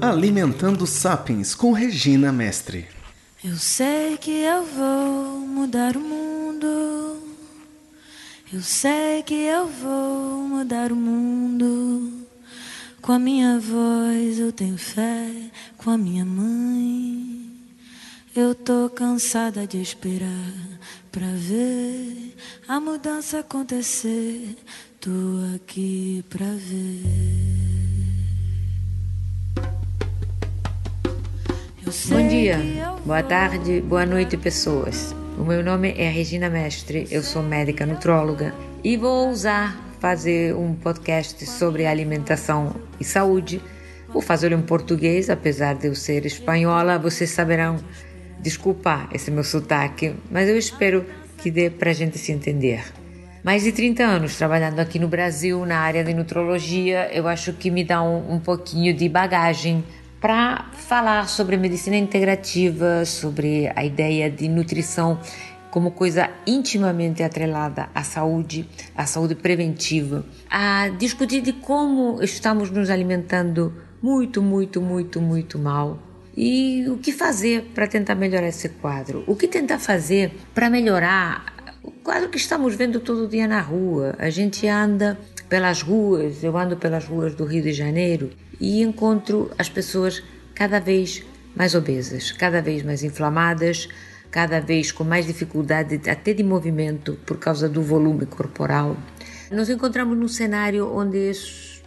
Alimentando Sapiens com Regina Mestre. Eu sei que eu vou mudar o mundo. Eu sei que eu vou mudar o mundo. Com a minha voz eu tenho fé, com a minha mãe. Eu tô cansada de esperar pra ver a mudança acontecer. Tô aqui pra ver. Bom dia, boa tarde, boa noite, pessoas. O meu nome é Regina Mestre, eu sou médica nutróloga e vou usar fazer um podcast sobre alimentação e saúde. Vou fazer em português, apesar de eu ser espanhola, vocês saberão desculpar esse meu sotaque, mas eu espero que dê para a gente se entender. Mais de 30 anos trabalhando aqui no Brasil na área de nutrologia, eu acho que me dá um, um pouquinho de bagagem para falar sobre medicina integrativa, sobre a ideia de nutrição como coisa intimamente atrelada à saúde, à saúde preventiva, a discutir de como estamos nos alimentando muito, muito, muito, muito mal e o que fazer para tentar melhorar esse quadro, o que tentar fazer para melhorar o quadro que estamos vendo todo dia na rua. A gente anda pelas ruas, eu ando pelas ruas do Rio de Janeiro e encontro as pessoas cada vez mais obesas, cada vez mais inflamadas, cada vez com mais dificuldade até de movimento por causa do volume corporal. Nos encontramos num cenário onde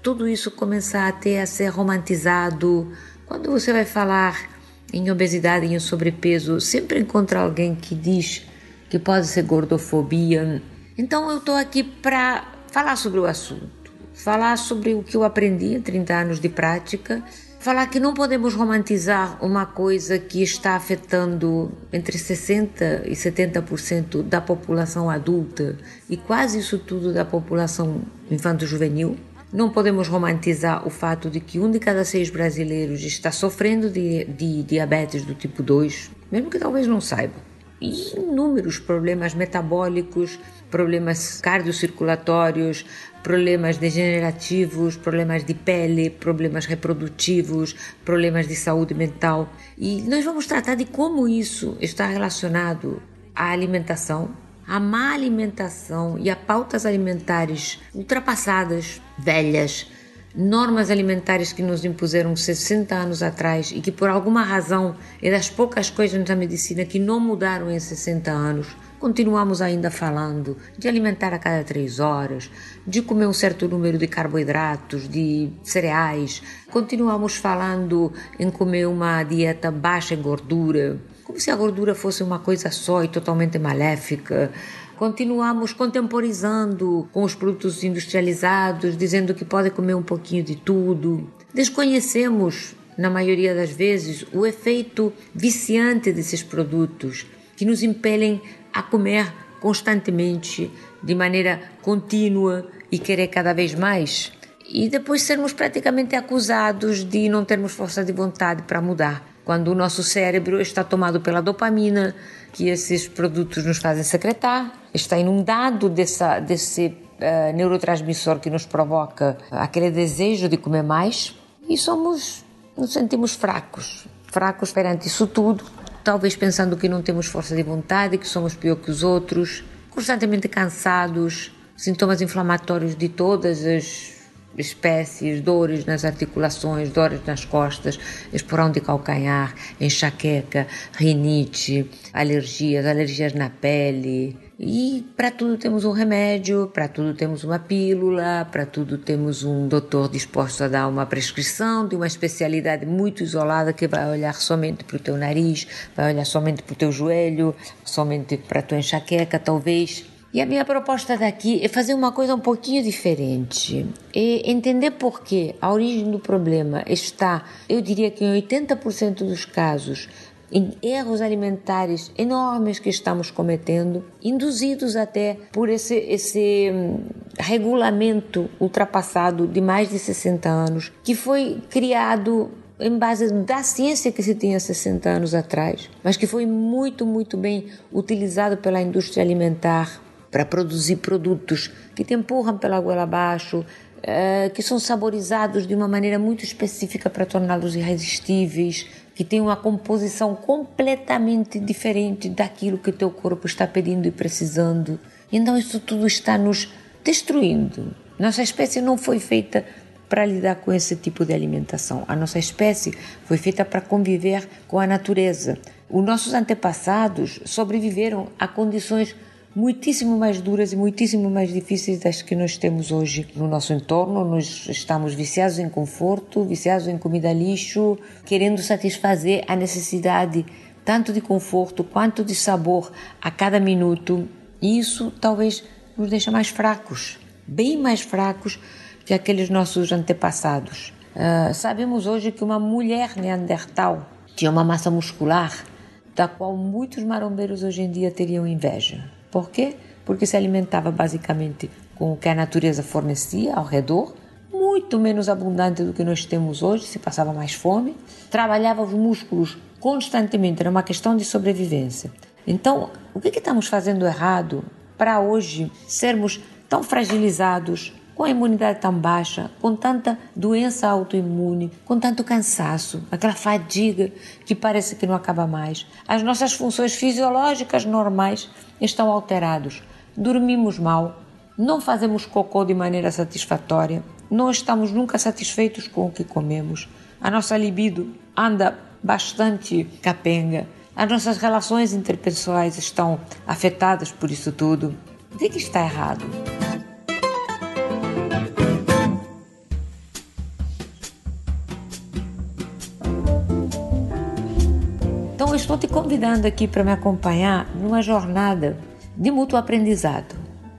tudo isso começa até a ser romantizado. Quando você vai falar em obesidade em sobrepeso, sempre encontra alguém que diz que pode ser gordofobia. Então eu estou aqui para falar sobre o assunto falar sobre o que eu aprendi em 30 anos de prática, falar que não podemos romantizar uma coisa que está afetando entre 60% e 70% da população adulta e quase isso tudo da população infanto-juvenil. Não podemos romantizar o fato de que um de cada seis brasileiros está sofrendo de, de diabetes do tipo 2, mesmo que talvez não saiba. E inúmeros problemas metabólicos, problemas cardiocirculatórios, problemas degenerativos, problemas de pele, problemas reprodutivos, problemas de saúde mental. E nós vamos tratar de como isso está relacionado à alimentação, à má alimentação e a pautas alimentares ultrapassadas, velhas, normas alimentares que nos impuseram 60 anos atrás e que por alguma razão é das poucas coisas da medicina que não mudaram em 60 anos Continuamos ainda falando de alimentar a cada três horas, de comer um certo número de carboidratos, de cereais. Continuamos falando em comer uma dieta baixa em gordura, como se a gordura fosse uma coisa só e totalmente maléfica. Continuamos contemporizando com os produtos industrializados, dizendo que pode comer um pouquinho de tudo. Desconhecemos, na maioria das vezes, o efeito viciante desses produtos que nos impelem a comer constantemente, de maneira contínua e querer cada vez mais. E depois sermos praticamente acusados de não termos força de vontade para mudar, quando o nosso cérebro está tomado pela dopamina que esses produtos nos fazem secretar, está inundado dessa, desse uh, neurotransmissor que nos provoca aquele desejo de comer mais e somos, nos sentimos fracos, fracos perante isso tudo talvez pensando que não temos força de vontade, que somos pior que os outros, constantemente cansados, sintomas inflamatórios de todas as espécies, dores nas articulações, dores nas costas, esporão de calcanhar, enxaqueca, rinite, alergias, alergias na pele, e para tudo temos um remédio, para tudo temos uma pílula, para tudo temos um doutor disposto a dar uma prescrição de uma especialidade muito isolada que vai olhar somente para o teu nariz, vai olhar somente para o teu joelho, somente para a tua enxaqueca, talvez. E a minha proposta daqui é fazer uma coisa um pouquinho diferente. É entender por que a origem do problema está, eu diria que em 80% dos casos, em erros alimentares enormes que estamos cometendo, induzidos até por esse, esse hum, regulamento ultrapassado de mais de 60 anos, que foi criado em base da ciência que se tinha 60 anos atrás, mas que foi muito, muito bem utilizado pela indústria alimentar para produzir produtos que te empurram pela goela abaixo, eh, que são saborizados de uma maneira muito específica para torná-los irresistíveis, que têm uma composição completamente diferente daquilo que teu corpo está pedindo e precisando. Então isso tudo está nos destruindo. Nossa espécie não foi feita para lidar com esse tipo de alimentação. A nossa espécie foi feita para conviver com a natureza. Os nossos antepassados sobreviveram a condições muitíssimo mais duras e muitíssimo mais difíceis das que nós temos hoje no nosso entorno. Nós estamos viciados em conforto, viciados em comida lixo, querendo satisfazer a necessidade tanto de conforto quanto de sabor a cada minuto. E isso talvez nos deixa mais fracos, bem mais fracos que aqueles nossos antepassados. Uh, sabemos hoje que uma mulher neandertal tinha uma massa muscular da qual muitos marombeiros hoje em dia teriam inveja. Por quê? Porque se alimentava basicamente com o que a natureza fornecia ao redor, muito menos abundante do que nós temos hoje, se passava mais fome, trabalhava os músculos constantemente, era uma questão de sobrevivência. Então, o que, que estamos fazendo errado para hoje sermos tão fragilizados, com a imunidade tão baixa, com tanta doença autoimune, com tanto cansaço, aquela fadiga que parece que não acaba mais. As nossas funções fisiológicas normais estão alteradas. Dormimos mal, não fazemos cocô de maneira satisfatória, não estamos nunca satisfeitos com o que comemos. A nossa libido anda bastante capenga. As nossas relações interpessoais estão afetadas por isso tudo. O que, que está errado? Estou te convidando aqui para me acompanhar numa jornada de mútuo aprendizado.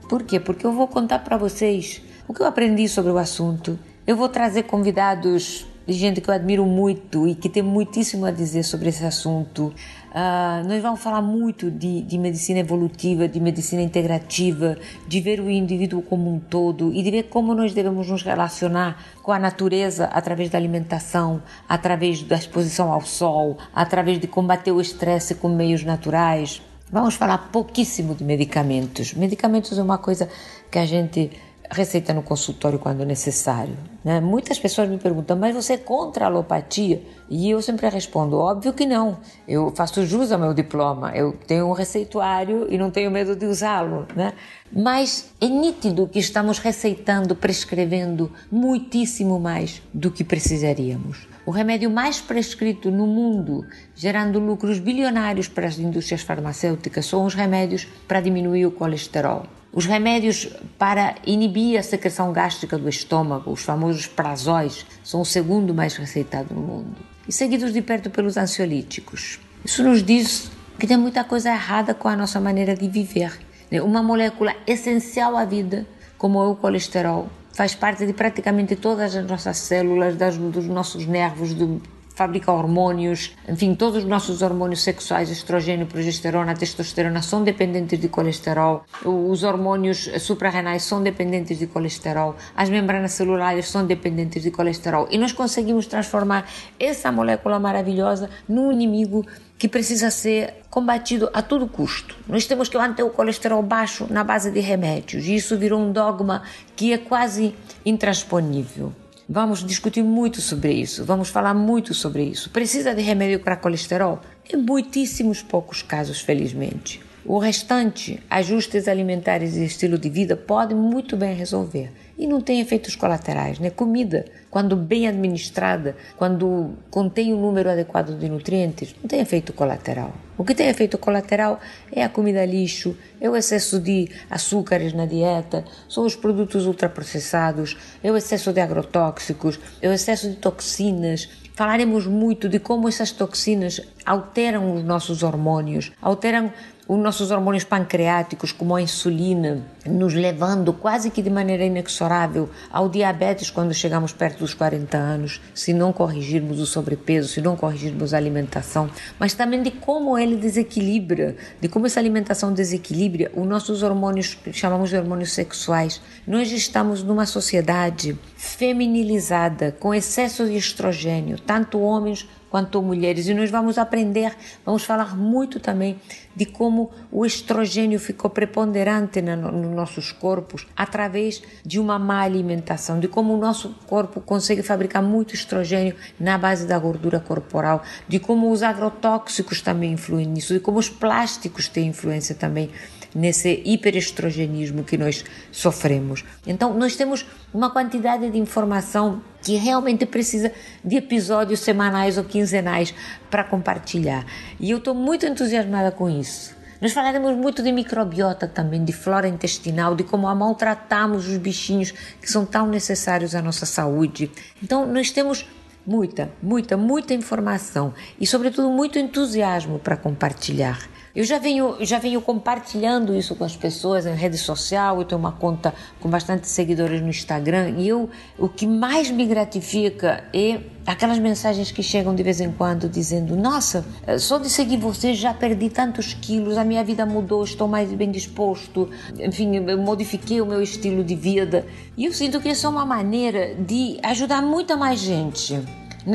Por quê? Porque eu vou contar para vocês o que eu aprendi sobre o assunto. Eu vou trazer convidados de gente que eu admiro muito e que tem muitíssimo a dizer sobre esse assunto. Uh, nós vamos falar muito de, de, medicina evolutiva, de medicina integrativa, de ver o indivíduo como um todo e de ver como nós devemos nos relacionar com a natureza através da alimentação, através da exposição ao sol, através de combater o estresse com meios naturais. Vamos falar pouquíssimo de medicamentos. Medicamentos é uma coisa que a gente receita no consultório quando necessário. Né? Muitas pessoas me perguntam, mas você é contra a alopatia? E eu sempre respondo, óbvio que não. Eu faço jus ao meu diploma, eu tenho um receituário e não tenho medo de usá-lo. Né? Mas é nítido que estamos receitando, prescrevendo muitíssimo mais do que precisaríamos. O remédio mais prescrito no mundo, gerando lucros bilionários para as indústrias farmacêuticas, são os remédios para diminuir o colesterol. Os remédios para inibir a secreção gástrica do estômago, os famosos prazóis, são o segundo mais receitado no mundo. E seguidos de perto pelos ansiolíticos. Isso nos diz que tem muita coisa errada com a nossa maneira de viver. Né? Uma molécula essencial à vida, como é o colesterol, faz parte de praticamente todas as nossas células, das, dos nossos nervos, do, fabrica hormônios, enfim, todos os nossos hormônios sexuais, estrogênio, progesterona, testosterona, são dependentes de colesterol, os hormônios suprarrenais são dependentes de colesterol, as membranas celulares são dependentes de colesterol e nós conseguimos transformar essa molécula maravilhosa num inimigo que precisa ser combatido a todo custo. Nós temos que manter o colesterol baixo na base de remédios e isso virou um dogma que é quase intransponível. Vamos discutir muito sobre isso, vamos falar muito sobre isso. Precisa de remédio para colesterol? Em muitíssimos poucos casos, felizmente. O restante, ajustes alimentares e estilo de vida podem muito bem resolver e não tem efeitos colaterais, né? Comida, quando bem administrada, quando contém um número adequado de nutrientes, não tem efeito colateral. O que tem efeito colateral é a comida lixo, é o excesso de açúcares na dieta, são os produtos ultraprocessados, é o excesso de agrotóxicos, é o excesso de toxinas, Falaremos muito de como essas toxinas alteram os nossos hormônios, alteram os nossos hormônios pancreáticos, como a insulina, nos levando quase que de maneira inexorável ao diabetes quando chegamos perto dos 40 anos, se não corrigirmos o sobrepeso, se não corrigirmos a alimentação, mas também de como ele desequilibra, de como essa alimentação desequilibra os nossos hormônios, chamamos de hormônios sexuais. Nós estamos numa sociedade feminilizada, com excesso de estrogênio, tanto homens quanto mulheres. E nós vamos aprender, vamos falar muito também de como o estrogênio ficou preponderante nos nossos corpos através de uma má alimentação, de como o nosso corpo consegue fabricar muito estrogênio na base da gordura corporal, de como os agrotóxicos também influem nisso, de como os plásticos têm influência também nesse hiperestrogenismo que nós sofremos. Então, nós temos uma quantidade de informação que realmente precisa de episódios semanais ou quinzenais para compartilhar. E eu estou muito entusiasmada com isso. Nós falaremos muito de microbiota também, de flora intestinal, de como maltratamos os bichinhos que são tão necessários à nossa saúde. Então, nós temos muita, muita, muita informação e, sobretudo, muito entusiasmo para compartilhar. Eu já venho, já venho compartilhando isso com as pessoas em rede social, eu tenho uma conta com bastante seguidores no Instagram e eu, o que mais me gratifica é aquelas mensagens que chegam de vez em quando dizendo: Nossa, só de seguir você já perdi tantos quilos, a minha vida mudou, estou mais bem disposto, enfim, modifiquei o meu estilo de vida. E eu sinto que isso é uma maneira de ajudar muita mais gente.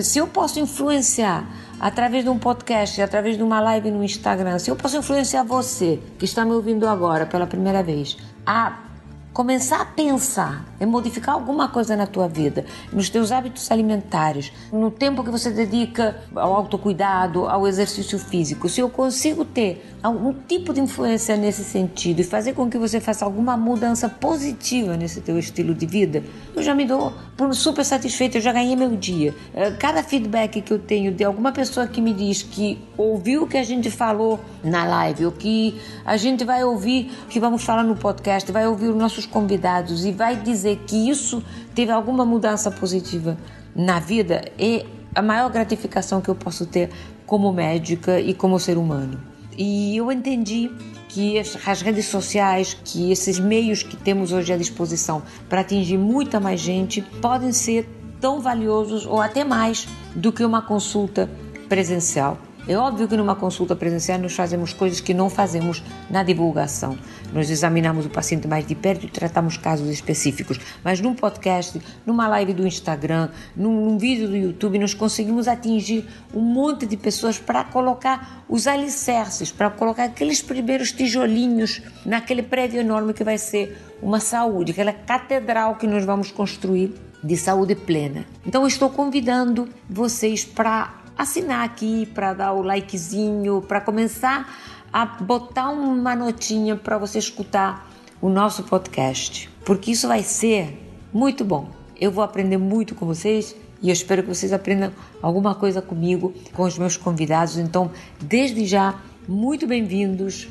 Se eu posso influenciar através de um podcast, através de uma live no Instagram, se eu posso influenciar você que está me ouvindo agora pela primeira vez a começar a pensar em modificar alguma coisa na tua vida, nos teus hábitos alimentares, no tempo que você dedica ao autocuidado, ao exercício físico, se eu consigo ter algum tipo de influência nesse sentido e fazer com que você faça alguma mudança positiva nesse teu estilo de vida, eu já me dou por super satisfeita, eu já ganhei meu dia. Eh, cada feedback que eu tenho de alguma pessoa que me diz que ouviu o que a gente falou na live, ou que a gente vai ouvir, que vamos falar no podcast, vai ouvir os nossos convidados e vai dizer que isso teve alguma mudança positiva na vida, é a maior gratificação que eu posso ter como médica e como ser humano. E eu entendi que as redes sociais, que esses meios que temos hoje à disposição para atingir muita mais gente, podem ser tão valiosos ou até mais do que uma consulta presencial. É óbvio que numa consulta presencial nós fazemos coisas que não fazemos na divulgação. Nós examinamos o paciente mais de perto e tratamos casos específicos. Mas num podcast, numa live do Instagram, num, num vídeo do YouTube, nós conseguimos atingir um monte de pessoas para colocar os alicerces, para colocar aqueles primeiros tijolinhos naquele prédio enorme que vai ser uma saúde, aquela catedral que nós vamos construir de saúde plena. Então estou convidando vocês para assinar aqui, para dar o likezinho, para começar a botar uma notinha para você escutar o nosso podcast, porque isso vai ser muito bom. Eu vou aprender muito com vocês e eu espero que vocês aprendam alguma coisa comigo, com os meus convidados. Então, desde já, muito bem-vindos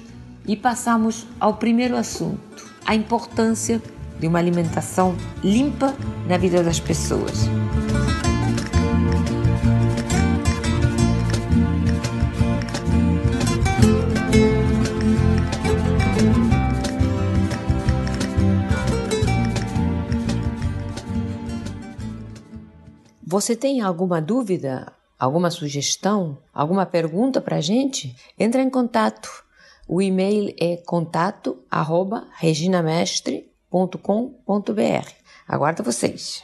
e passamos ao primeiro assunto: a importância de uma alimentação limpa na vida das pessoas. Você tem alguma dúvida, alguma sugestão, alguma pergunta para a gente? Entra em contato. O e-mail é contato@reginamestre.com.br. Aguardo vocês.